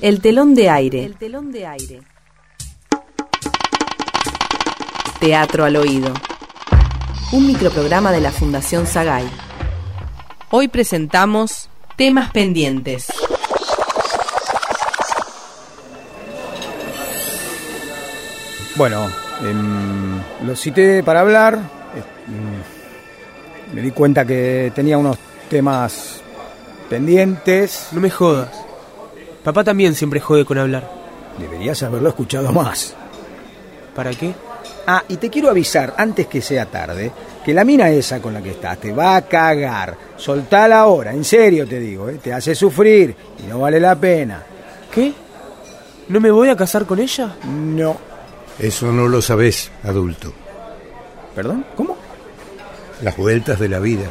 El telón de aire. El telón de aire. Teatro al oído. Un microprograma de la Fundación Sagay. Hoy presentamos Temas pendientes. Bueno, em, lo cité para hablar. eh, mm, me di cuenta que tenía unos temas pendientes. No me jodas. Papá también siempre jode con hablar. Deberías haberlo escuchado más. ¿Para qué? Ah, y te quiero avisar, antes que sea tarde, que la mina esa con la que estás te va a cagar. Soltala ahora, en serio te digo, ¿eh? te hace sufrir y no vale la pena. ¿Qué? ¿No me voy a casar con ella? No. Eso no lo sabés, adulto. ¿Perdón? ¿Cómo? Las vueltas de la vida.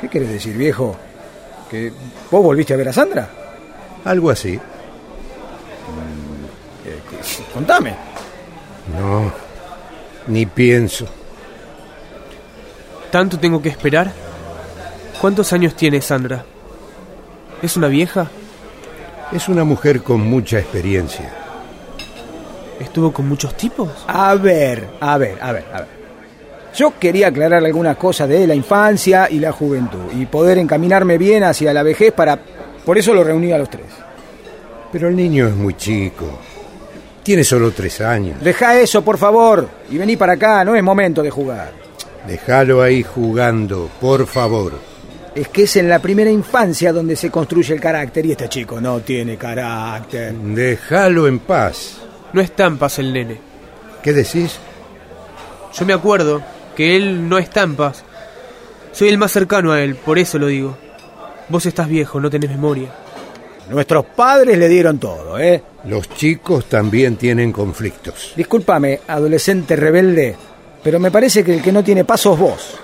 ¿Qué quieres decir, viejo? ¿Que vos volviste a ver a Sandra? Algo así. Eh, que- contame. No, ni pienso. ¿Tanto tengo que esperar? ¿Cuántos años tiene Sandra? ¿Es una vieja? Es una mujer con mucha experiencia. ¿Estuvo con muchos tipos? A ver, a ver, a ver, a ver. Yo quería aclarar algunas cosas de la infancia y la juventud y poder encaminarme bien hacia la vejez para... Por eso lo reuní a los tres. Pero el niño es muy chico. Tiene solo tres años. Deja eso, por favor, y vení para acá, no es momento de jugar. Déjalo ahí jugando, por favor. Es que es en la primera infancia donde se construye el carácter y este chico no tiene carácter. Déjalo en paz. No está en paz el nene. ¿Qué decís? Yo me acuerdo que él no está en paz. Soy el más cercano a él, por eso lo digo. Vos estás viejo, no tenés memoria. Nuestros padres le dieron todo, ¿eh? Los chicos también tienen conflictos. Discúlpame, adolescente rebelde, pero me parece que el que no tiene paz sos vos.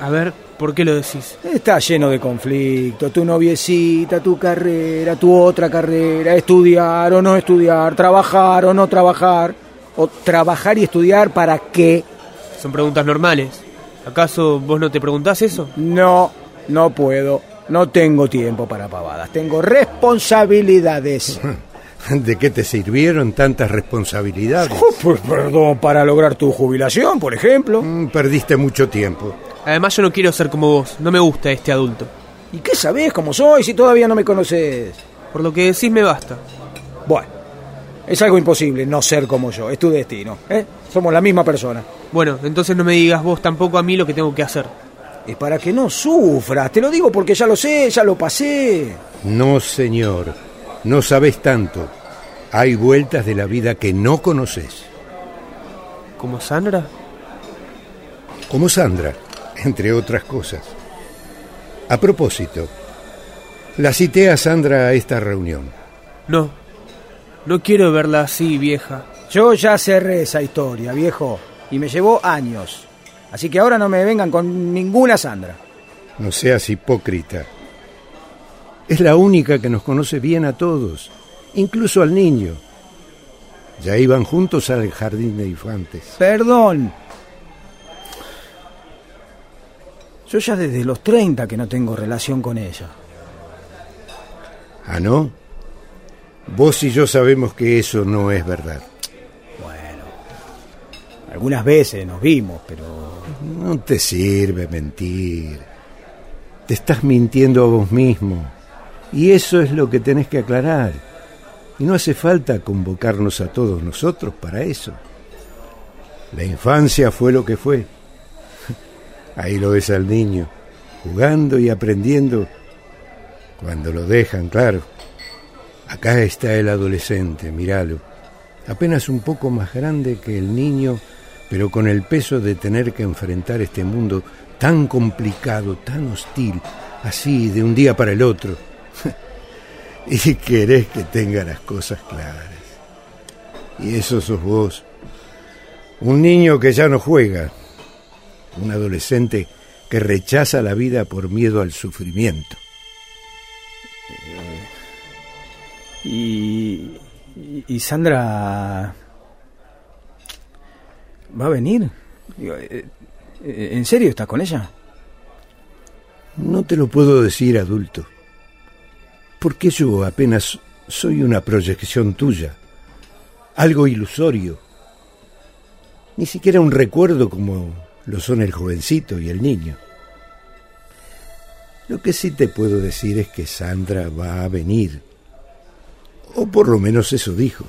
A ver, ¿por qué lo decís? Está lleno de conflictos, tu noviecita, tu carrera, tu otra carrera, estudiar o no estudiar, trabajar o no trabajar, o trabajar y estudiar para qué. Son preguntas normales. ¿Acaso vos no te preguntás eso? No, no puedo, no tengo tiempo para pavadas, tengo responsabilidades. ¿De qué te sirvieron tantas responsabilidades? Oh, pues perdón, para lograr tu jubilación, por ejemplo. Mm, Perdiste mucho tiempo. Además yo no quiero ser como vos, no me gusta este adulto. ¿Y qué sabés cómo soy si todavía no me conoces? Por lo que decís me basta. Bueno, es algo imposible no ser como yo, es tu destino, ¿eh? Somos la misma persona. Bueno, entonces no me digas vos tampoco a mí lo que tengo que hacer. Es para que no sufras, te lo digo porque ya lo sé, ya lo pasé. No, señor. No sabes tanto. Hay vueltas de la vida que no conoces. ¿Como Sandra? Como Sandra, entre otras cosas. A propósito, la cité a Sandra a esta reunión. No. No quiero verla así, vieja. Yo ya cerré esa historia, viejo, y me llevó años. Así que ahora no me vengan con ninguna Sandra. No seas hipócrita. Es la única que nos conoce bien a todos, incluso al niño. Ya iban juntos al jardín de infantes. Perdón. Yo ya desde los 30 que no tengo relación con ella. ¿Ah, no? Vos y yo sabemos que eso no es verdad. Algunas veces nos vimos, pero... No te sirve mentir. Te estás mintiendo a vos mismo. Y eso es lo que tenés que aclarar. Y no hace falta convocarnos a todos nosotros para eso. La infancia fue lo que fue. Ahí lo ves al niño, jugando y aprendiendo cuando lo dejan, claro. Acá está el adolescente, míralo. Apenas un poco más grande que el niño, pero con el peso de tener que enfrentar este mundo tan complicado, tan hostil, así de un día para el otro. y querés que tenga las cosas claras. Y eso sos vos. Un niño que ya no juega. Un adolescente que rechaza la vida por miedo al sufrimiento. Y, y, Sandra... ¿Va a venir? Eh, eh, ¿En serio estás con ella? No te lo puedo decir, adulto. Porque yo apenas soy una proyección tuya, algo ilusorio, ni siquiera un recuerdo como lo son el jovencito y el niño. Lo que sí te puedo decir es que Sandra va a venir, o por lo menos eso dijo,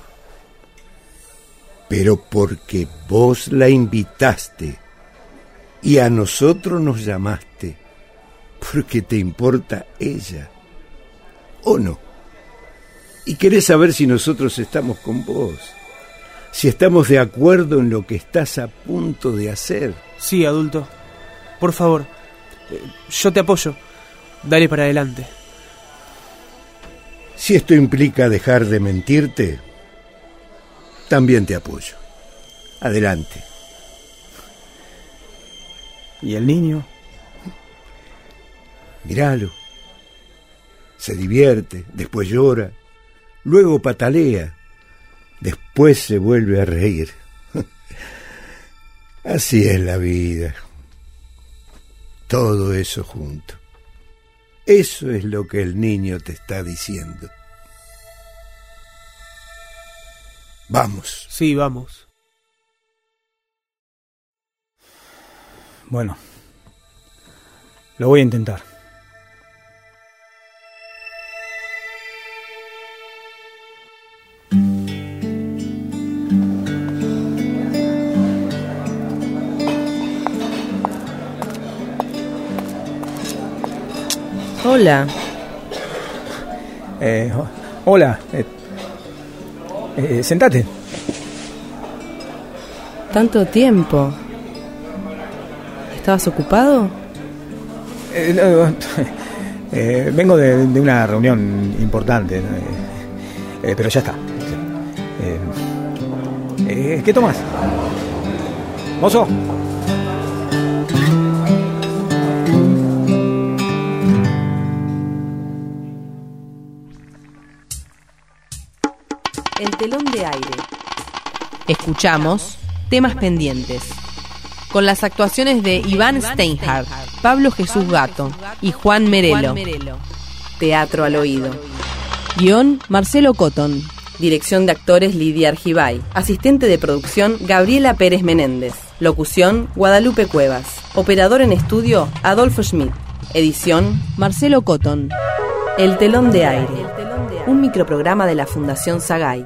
pero porque vos la invitaste y a nosotros nos llamaste, porque te importa ella, ¿o no? Y querés saber si nosotros estamos con vos, si estamos de acuerdo en lo que estás a punto de hacer. Sí, adulto. Por favor, eh, yo te apoyo. Dale para adelante. Si esto implica dejar de mentirte, también te apoyo. Adelante. ¿Y el niño? Míralo. Se divierte, después llora, luego patalea, después se vuelve a reír. Así es la vida. Todo eso junto. Eso es lo que el niño te está diciendo. Vamos. Sí, vamos. Bueno, lo voy a intentar. Hola. Eh, ho- hola. eh, eh, sentate. Tanto tiempo. ¿Estabas ocupado? Eh, no, eh, vengo de, de una reunión importante, eh, pero ya está. ¿Qué tomas? Mozo. Telón de aire. Escuchamos temas pendientes. Con las actuaciones de Iván Steinhardt, Pablo Jesús Gato y Juan Merelo. Teatro al oído. Guión Marcelo Cotton. Dirección de actores Lidia Argibay. Asistente de producción Gabriela Pérez Menéndez. Locución Guadalupe Cuevas. Operador en estudio Adolfo Schmidt. Edición Marcelo Cotton. El telón de aire. Un microprograma de la Fundación Sagay.